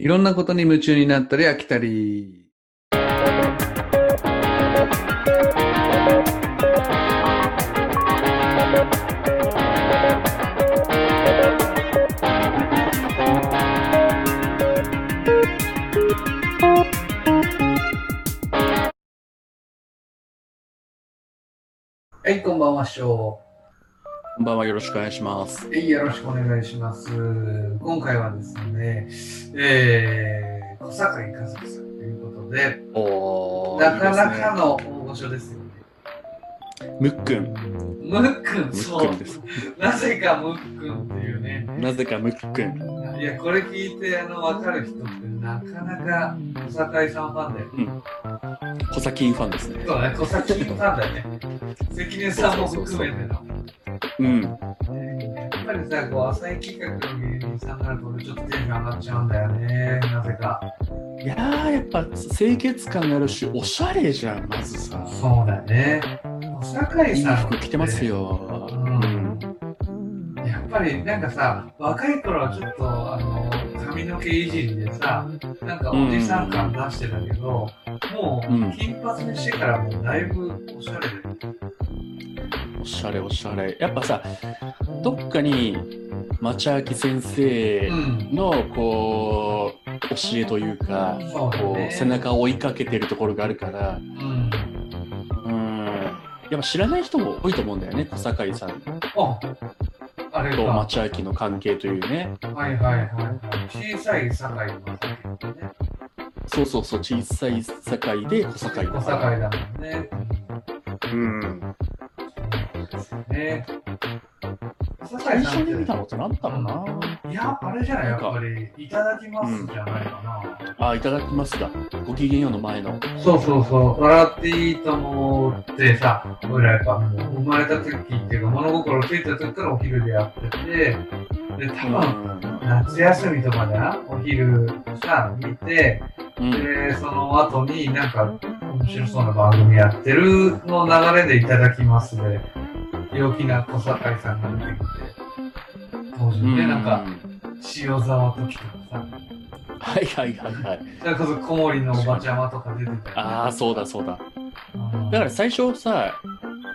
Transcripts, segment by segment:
いろんなことに夢中になったり飽きたり。はい、こんばんは、しょうこんばんは、よろしくお願いします。う。はい、よろしくお願いします。今回はですね、えー、小坂井和樹さんということで、おなかなかの大御所ですよね。ムックン、ムックン、ムそう。なぜかムックンっていうね。なぜかムックン。いや、これ聞いて、あの、わかる人ってなかなか小坂井さんファンだよね。コサキンファンですね。そうだね、小坂井ファンだよね。関根さんも含めての。うん。やっぱりさ、こう、浅い企画の芸人さんになると、俺ちょっとテンション上がっちゃうんだよね。なぜか。いやー、やっぱ清潔感があるし、おしゃれじゃん、まずさ。そうだね。小坂井いいさん。服着てます。よ。ううんん。やっぱりなんかさ、若い頃はちょっと、あの、髪の毛いじりでさ、なんかおじさん感出してたけど、もう、うん金髪にしてからもうだいぶおしゃれで。おしゃれ、おしゃれ。やっぱさ、どっかに、町明先生うん。の、こう、教えというか、そうだこねう、背中を追いかけてるところがあるから、うん。うん。やっぱ知らない人も多いと思うんだよね、小坂井さんあ、あれとか。町明の関係というね。はいはいはいはい。小さい堺の酒ね。そうそうそう、小さい堺で小堺だ小。堺だもんね。うん。ですよね。小最初に見たのって何だろうな。いや、あれじゃない、やっぱり、いただきますじゃないかな。あ、いただきますだ。ごきげんようの前の。そうそうそう、笑っていいと思ってさ、俺らやっぱもう生まれた時っていうか物心ついた時からお昼でやってて、で、多分夏休みとかでな、お昼さ、見て、うん。で、その後になんか面白そうな番組やってるの流れでいただきますで、陽気な小堺さんが出てきて、当時ね、なんか、塩沢時とかさ、はいはいはいはい。それこそ小森のおばちゃまとか出てたよねああ、そうだそうだ。うんだから最初さ、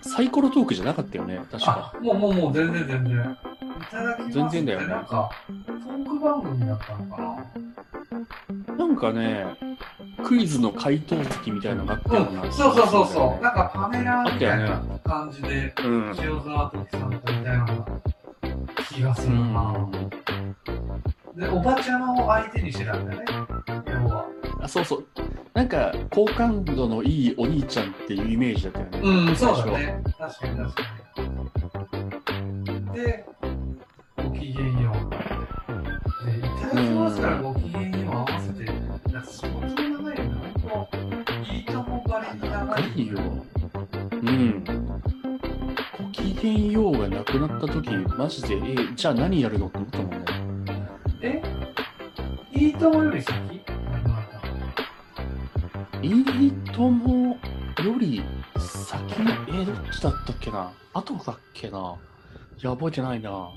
サイコロトークじゃなかったよね、確か。あ、もうもうもう全然全然。いただきます全然だよねってなんか、トーク番組だったのかななんかね、クイズの回答席みたいなのがあったような、うん、そうそうそうそう。なんかパネラーみたいな感じで、うん。塩沢時さんとみたいな気がすうるな。ん。で、おばちゃまを相手にしてたんだよね。要は。あ、そうそう。なんか、好感度のいいお兄ちゃんっていうイメージだったよね。うん、そうだ。ね。確かに確かに。で、ごきげんよう。で、いただきますからごきげん高いいよ。うん。ごきげんようがなくなった時、マジで、え、じゃあ何やるのって思ったもんね。え？いいともより先？いいともより先、え、どっちだったっけな？後だっけな？や覚えてないな。ご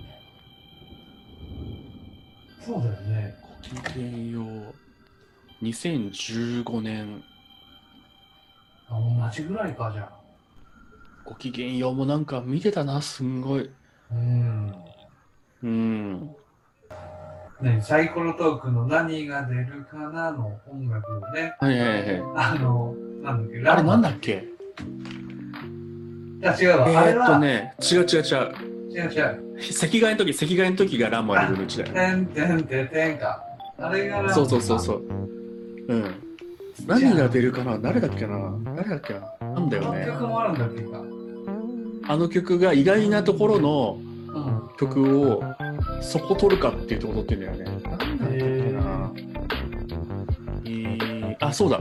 そうだよね。きげんよう。2015年、あ、同じぐらいか、じゃあ。ごきげんようもなんか見てたな、すんごい。うん。うん。ね、サイコロトークの何が出るかなの音楽をね、はいはいはい。あの、なんだっけ、あれなんだだっけ？いや、違うわ。えー、っあれは、とね、違う違う違う。違う違う。赤外の時、赤外の時がランマリブのうちだよ。てんてんてんてんか。あれがなそうそうそうそう。うん。何が出るかな？誰だっけな？誰だっけな？なんだよね。楽曲もあるんだっけか。あの曲が意外なところのうん。曲をそこ取るかっていうところ取ってんだよね。なんだっけな？えー、あ、そうだ。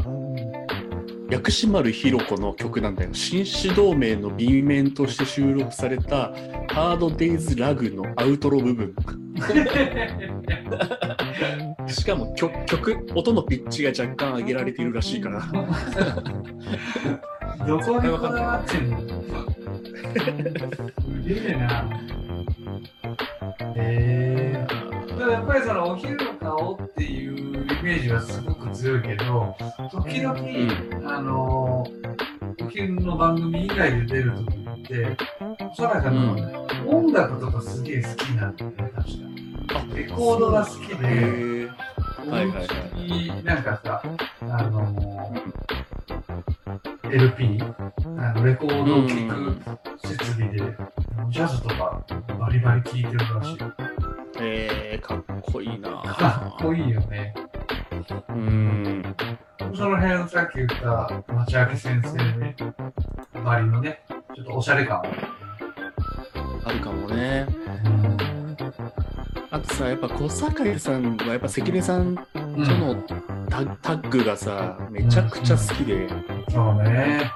薬師丸ひろ子の曲なんだよ。紳士同盟の B 面として収録されたハードデイズラグのアウトロ部分。しかも曲、曲、音のピッチが若干上げられているらしいから。どこにこだわってんのすげえな。へえー。でもやっぱりそのお昼の顔っていうイメメージはすごく強いけど、時々、あのー、お昼の番組以外で出るときって、おそらくあの、音楽とかすげえ好きなんだよね、確か。レコードが好きへで、はいはいはいなんかさ、あのー、LP、あのレコードを聴く設備で、ジャズとかバリバリ聴いてるらしい。えー、かっこいいなかっこいいよね。うん。その辺さっき言った町明先生ばりのね、ちょっとおしゃれ感。あるかもね。あとさ、やっぱ小堺さんはやっぱ関根さんとのタタッグがさ、めちゃくちゃ好きで、そうね。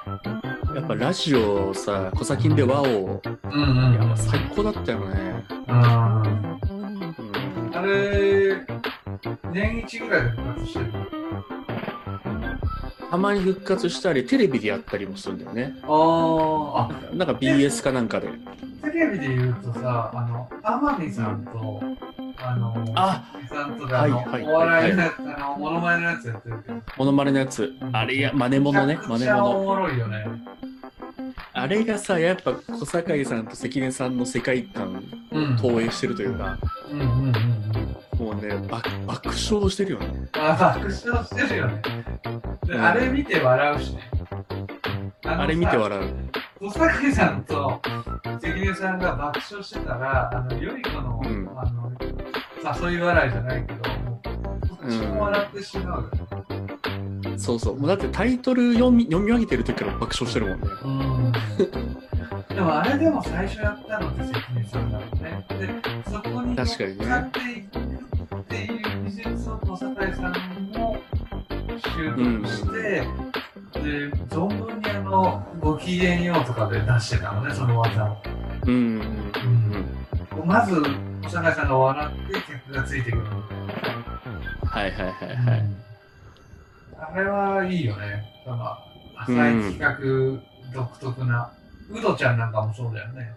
やっぱラジオさ、小崎で和を、うんうん。やっぱ最高だったよね。うん。うん、あれ、年一ぐらいで復活してる。たまに復活したり、テレビでやったりもするんだよね。ああ、なんか BS かなんかで。テレビで言うとさ、あの、天海さんと、あの、あさんとか、はいはいお笑いのやつ、あの、モノマネのやつやってるけど。モノマネのやつ。あれや、真似物ね、真似めちゃくちゃお物。もろいよね。あれがさ、やっぱ小堺さんと関根さんの世界観うん。投影してるというか、うんうんうんうん。もうね、爆爆笑してるよね。あ、爆笑してるよね。あれ見て笑うしね。あれ見てう。笑う。小堺さんと関根さんが爆笑してたら、あの、よい子の、うんあの、誘い笑いじゃないけど、もうこっちも笑ってしまうよね。そうそう。もうだってタイトル読み読み上げてる時から爆笑してるもんね。うん。でもあれでも最初やったのって関根さんだもんね。で、そこに確かっていくっていう技術を小堺さんも習得して、で、存分にあの、ご機嫌ようとかで出してたのね、その技を。うん。うん。うん。まず、小堺さんが笑って客がついてくる。はいはいはいはい。あれはいいよね。その浅い企画独特な。ウドちゃんなんかもそうだよね。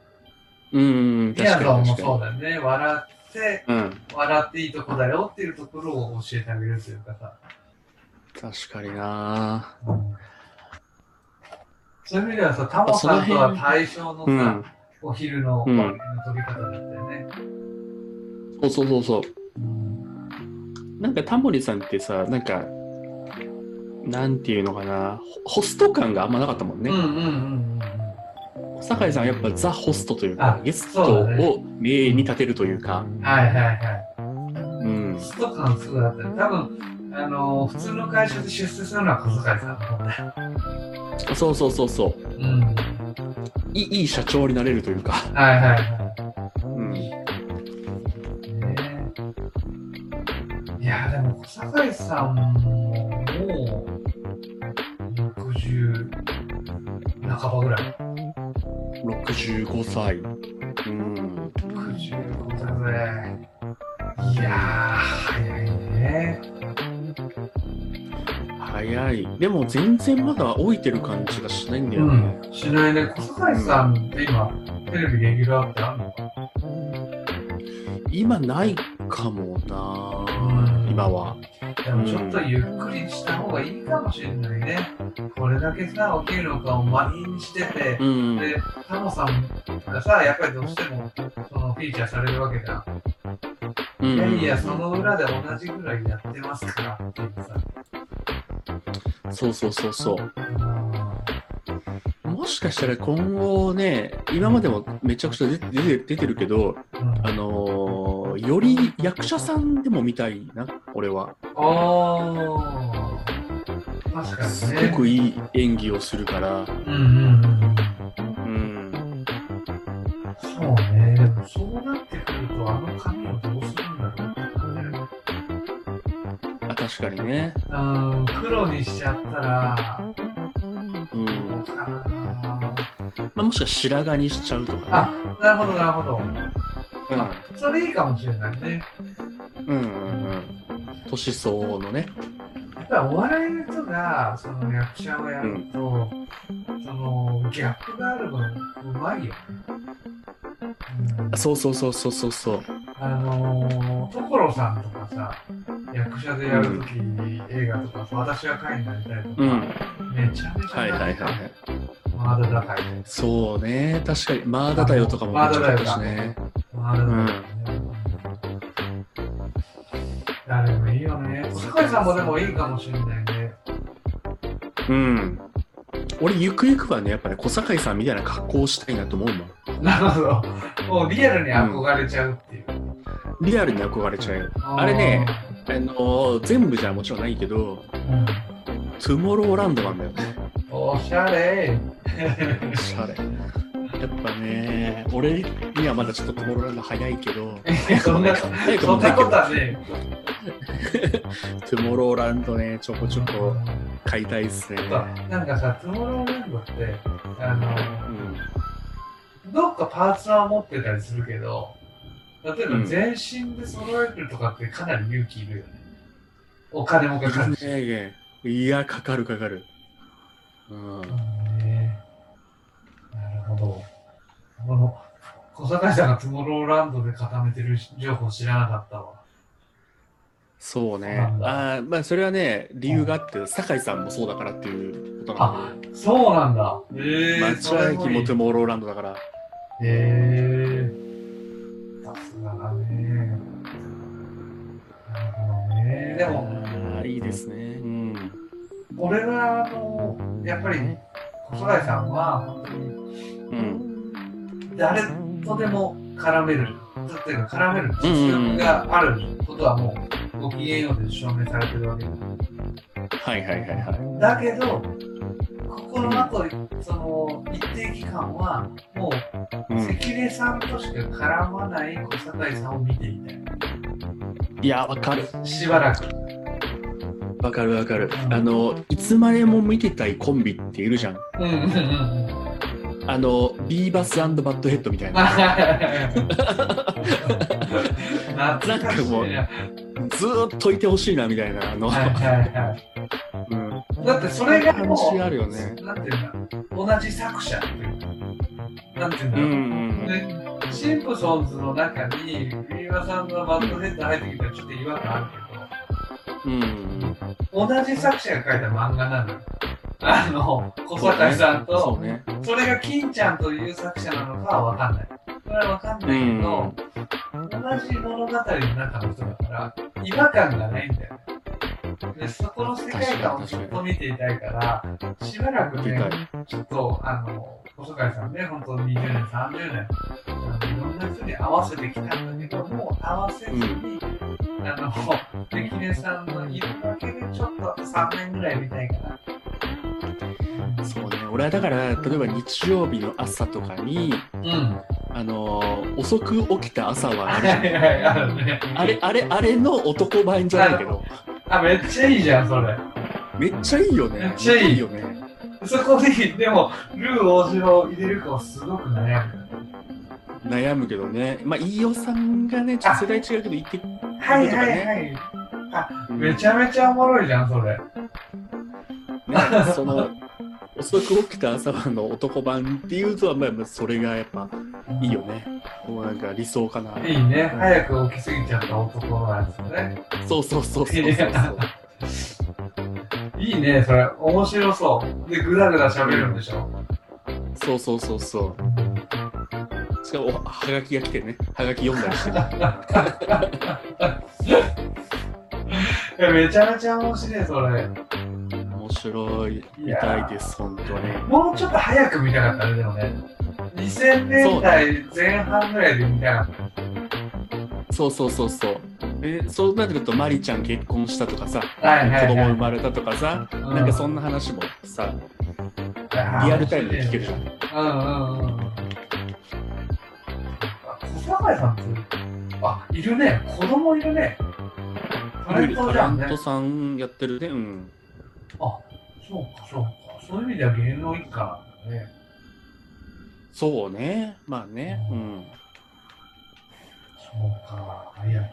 うん。みや確ぞんもそうだよね。笑って、に。うん。笑っていいとこだよっていうところを教えてあげるというかさ。確かになそういう意味ではさ、タモさんとは対象のさ、うん。お昼のうんの撮り方だったよね。そうそうそうそう。うん。なんかタモリさんってさ、なんか、なんていうのかな、ホホスト感があんまなかったもんね。うんうんうんうん小堺さんはやっぱザ・ホストというあか、ゲストを名に立てるというか、うん。はいはいはい。うん。スト感すごいあったよ。多分、あのー普通の会社で出世するのは小遣いさんだもんね。そうそうそうそう。うん。いいいい社長になれるというか、はいはいはうでも小堺さんも、もう、60半ばぐらい。65歳。うん。65だぜ。いやー、早いね。早い。でも全然まだ老いてる感じがしないんだようね。ん。しないね。小堺さんって今、テレビレギュラーってあるの？か今ないかもな、うん今は。でもちょっとゆっくりした方がいいかもしれないね。これだけさ、起きるのかを満員にしてて、うん。で、タモさんがさ、やっぱりどうしても、そのフィーチャーされるわけじゃん。うんいやいや、その裏で同じぐらいやってますからっていうさ。そうそうそうそう。うもしかしたら今後ね、今までもめちゃくちゃ出て出てるけど、ん。あのーより役者さんでも見たいな、俺は。あー確かにすね。ごくいい演技をするから、うんうんうんうん。そうね。でもそうなってくると、あの髪をどうするんだろう。あ確かにね。うん、黒にしちゃったら、うん。まあ、もしくは白髪にしちゃうとかあ、なるほど、なるほど。ね。それいいかもしれないね。うん。うんうんうん。年相応のね。やっぱりお笑いの人が、その役者をやると、そのギャップがある分、うまいよね。うんそうそうそうそうそうそう。あのー、所さんとかさ、役者でやるとき、映画とか、私は会になりたいとか、うん。めちゃめちゃはいはいはいはい。マーダ高い。そうね、確かに、マーダだよとかもめっちゃあったしね。マーダ高い、ね。誰もいいよね。坂井さんもでもいいかもしれないね。うん。俺、ゆくゆくはね、やっぱね、小堺さんみたいな格好をしたいなと思うもん。なるほど。もうリアルに憧れちゃうっていう。リアルに憧れちゃう。あれね、あの全部じゃもちろんないけど、うん。トゥモローランドなんだよね。おしゃれ。おしゃれ。やっぱね、俺にはまだちょっとトゥモローランド早いけど、そんな、早くそんなこともないけど、はね。トゥモローランドね、ちょこちょこ買いたいっすね。なんかさ、トゥモローランドって、あの、うん、どっかパーツは持ってたりするけど、例えばうん全身で揃えるとかってかなり勇気いるよね。お金もかかるし。ねいや、かかるかかる。うん。ねなるほど。この、小坂井さんがトゥモローランドで固めてる情報知らなかったわ。そうね。あーまあ、それはね、理由があって、酒井さんもそうだからっていうことなんで。そうなんだ。へえ町屋駅もトゥモローランドだから。へえさすがだね。なるほどね。でも、あーいいですね。うん。俺は、あの、やっぱり、小坂井さんは、本当に、うん。誰とでも絡める、っていうか絡める実力があることはもう、ご機嫌ようで証明されてるわけだ。はいはいはいはい。だけど、ここの後、その、一定期間は、もう、うん、関根さんとしか絡まない小坂井さんを見ていたい。いや、わかる。しばらく。わかるわかるう。んあの、いつまでも見てたいコンビっているじゃんうんうんうん。あの、ビーバスバットヘッドみたいな。懐かしいね。ずーっといてほしいなみたいな。あの、はいはいはい。うん。だってそれがも話う、あるよね。なんていうんだ、同じ作者っていうか、なんていうんだろう。うんうんでシンプソンズの中に、ビーバーさんのバッドヘッド入ってきたらちょっと違和感あるうん。うん。けど、同じ作者が書いた漫画なのよ。あの、小坂井さんそとう、ね。それが金ちゃんという作者なのかはわかんない。それはわかんないけど、同じ物語の中の人だから、違和感がないんだよ。で、そこの世界観をずっと見ていたいから、しばらくね。ちょっと、あの、小坂井さんね、本当20年、30年、いろんな人に合わせてきたんだけど、もう合わせずに、あの、関根さんのいるだけでちょっと3年ぐらい見たいかな。そうね。俺はだから、例えば日曜日の朝とかに、うん。あのー遅く起きた朝はあるじゃん。はいはい、あるね。あれ、あれ、あれの男版じゃないけど、あ、めっちゃいいじゃん、それ。めっちゃいいよね。めっちゃいいよね。そこに、でも、ルー大城を入れるかはすごく悩む。悩むけどね。まあ、飯尾さんがね、ちょっと世代違うけど、言って、はいはいはい。うんめちゃめちゃおもろいじゃん、それ。ね、その、遅く起きた朝はの男版っていうとは、まあ、それがやっぱいいよね。もうなんか理想かな。いいね。早く起きすぎちゃった男のやつね。そうそうそうそうそうそう。いいね、それ。面白そう。で、ぐだぐだ喋るんでしょ。そうそうそうそう。しかも、おはがきが来てね。はがき読んだりしてね。いやめちゃめちゃ面白い、それ。面白い。見たいです、本当に。もうちょっと早く見たかったね、でもね。2000年代前半ぐらいで見たかった。そうそうそうそう。えそうなってくると、マリちゃん結婚したとかさ、はいはいはい子供生まれたとかさ、うなんかそんな話もさ、リアルタイムで聞けるじゃん。うんうんうん。小坂井さんって、あ、いるね。子供いるね。タレントじゃんねタレント。さんやってるね。うん。あ、そうかそうか。そういう意味では芸能一家なんだね。そうね。まあね。うん。そうか。いや、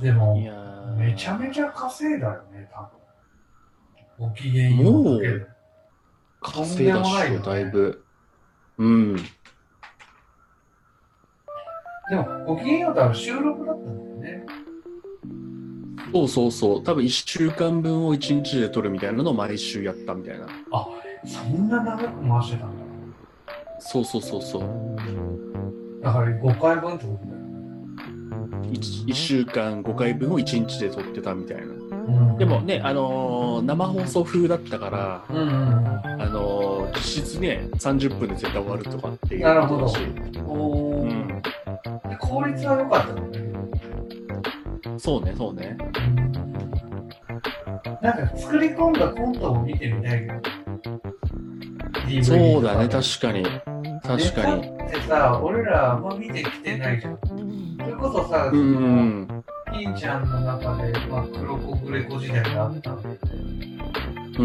でもい、やーめちゃめちゃ稼いだよね、多分。ご機嫌ようだけで。稼いだっしょ、だいぶ。うん。でも、ご機嫌ようとは収録だったんだよね。そうそうそう。多分1週間分を1日で撮るみたいなのを毎週やったみたいな。そんな長く回してたんだ。そうそうそうそう。だから5回分ってことだよね。1, 週間5回分を1日で撮ってたみたいな。うんでも、ね、あのー生放送風だったから、うんうんあのー実質ね、30分で絶対終わるとかっていうなるほどうん。効率は良かったのね。そうね、そうね。なんか作り込んだコントを見てみたいけど。DVD そうだね、と確かに。確かに。ネタってさ、俺らあんま見てきてないじゃん。それこそさ、ピンちゃんの中で、まあ、黒子グレコ時代があったんで、うん。う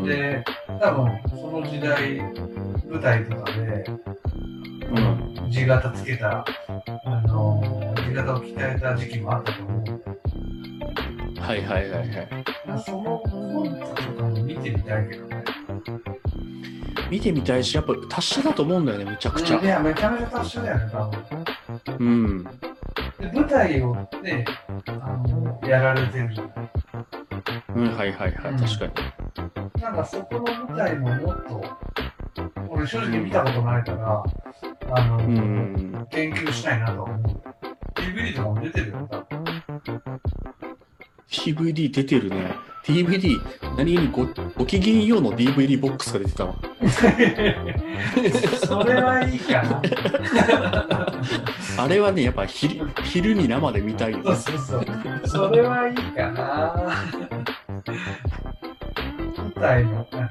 ん。で、多分その時代、舞台とかで、うん。地形つけた、あの地形を鍛えた時期もあったと思はいはいはいはい。そのコントとかも見てみたいけどね。見てみたいし、やっぱ達者だと思うんだよね、めちゃくちゃ。いや、めちゃめちゃ達者だよね、多分。うん。で舞台をね、あのやられてるじゃない。うん、はいはいはい、うん確かに。なんかそこの舞台ももっと、俺正直見たことないから、あの、うん。研究したいなと思う。DVD とかも出てるよ、多分 DVD 出てるね。DVD、何気にごごきげんようの DVD ボックスが出てたわ。それはいいかな。あれはね、やっぱ昼昼に生で見たいよそうそうそう。それはいいかな。舞台の。確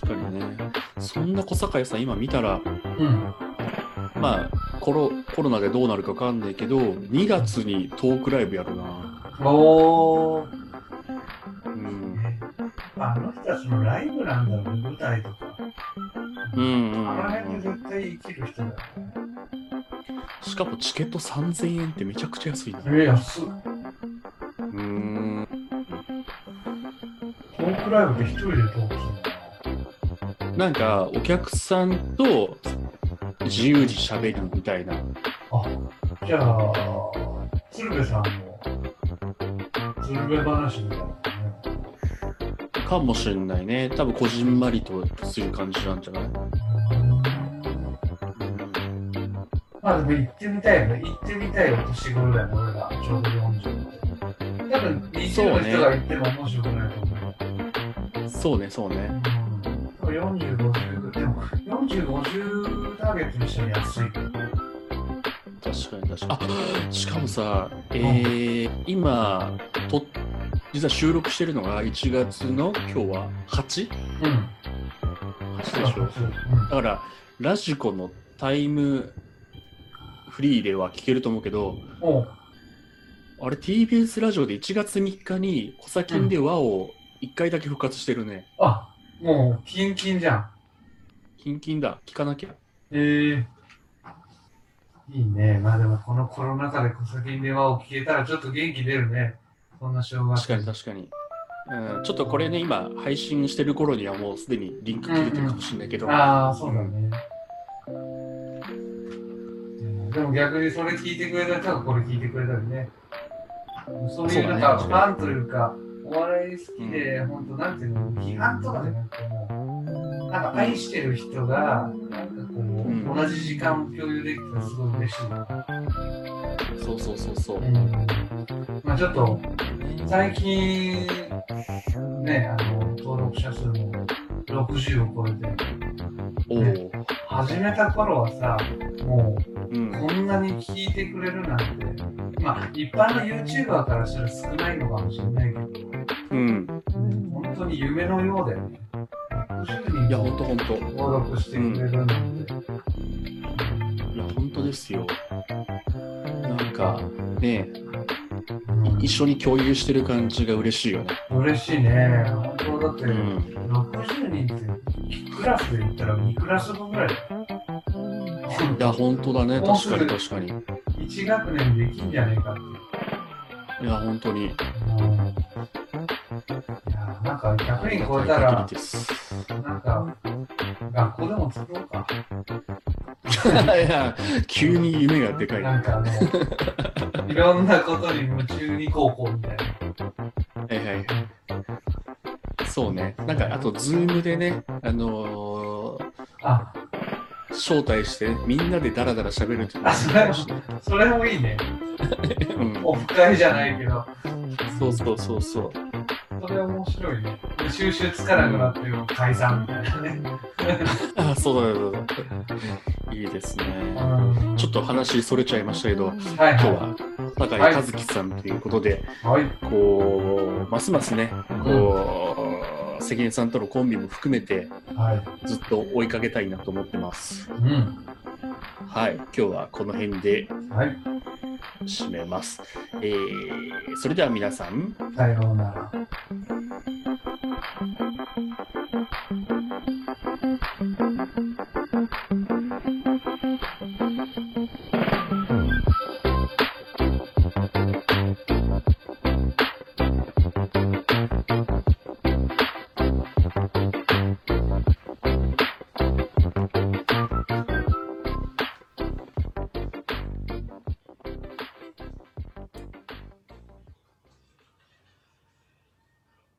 かにね。そんな小堺さん、今見たら、うん。まあコロ、コロナでどうなるかわかんないけど、2月にトークライブやるな。おー。うん。あの人たちのライブなんだろうね、舞台とか。うんうんあのうん辺で絶対生きる人だよね。しかもチケット3000円ってめちゃくちゃ安いな。え、安っ。うーん。トークライブで一人でトークするなんか、お客さんと自由に喋るみたいな。のあ、じゃあ、鶴瓶さんの鶴瓶話みたいなのね。かもしれないね。多分、こじんまりとする感じなんじゃない？まあでも行ってみたいよね。行ってみたいお年頃だよね、俺ら。ちょうど40って。多分20の人が行っても面白くないと思う。そうね、そうね。うん。40、50、でも40、50ターゲットにしても安い。確かに確かに。あしかもさ、えー、今と、実は収録してるのが1月の今日は 8?8 うん。でしょだから、ラジコのタイムフリーでは聞けると思うけど、あれ TBS ラジオで1月3日にコサキンで和を1回だけ復活してるね。あ、もう、キンキンじゃん。キンキンだ。聞かなきゃ。ええいいね。まあでも、このコロナ禍で小先に電話を聞けたらちょっと元気出るね。そんな正月。確かに確かに。うん、ちょっとこれね、今配信してる頃にはもうすでにリンク切れてるかもしれないけど、ああ、そうだね。でも逆にそれ聞いてくれた人がこれ聞いてくれたりね。そういうなんかファンというか、お笑い好きで、本当なんていうの、批判とかじゃなくても、なんか愛してる人が、なんかこう、ん同じ時間を共有できたらすごい嬉しいな。そうそうそうそう。うんまあちょっと、最近、ね、あの、登録者数も60を超えて、始めた頃はさ、もうこんなに聞いてくれるなんて、まあ、一般の YouTuber からしたら少ないのかもしれないけど、うん。本当に夢のようだよね。60いや、人登録してくれるなんて。や、ほんとですよ。なんか、ね、うん一緒に共有してる感じが嬉しいよね。嬉しいね。本当だって、うん。60人って、クラスで言ったら2クラス分ぐらいだよ。いや、ほんとだね。確かに確かに。1学年できんじゃねえかっていや、ほんとに。うんいやなんか100人超えたら。なんか学校でも作ろうか。いや、急に夢がでかい。なんかね、いろんなことに夢中に高校みたいな。はいはい。そうね。なんか、あと、ズームでね、あのーあ、招待して、みんなでダラダラ喋るっていうそれそれもいいね。うん、オフ会じゃないけど、そうそうそうそう。それ面白いね。で収集つかなくなっても解散みたいなね。あ、そうだそうだ。いいですね。うんちょっと話それちゃいましたけど、はい今日はは酒井和樹さんということで、い。はい。こう、ますますね、こう、関根さんとのコンビも含めて、はい。ずっと追いかけたいなと思ってます。うん。はい、今日はこの辺ではい。締めます。えー、それでは皆さん、さようなら。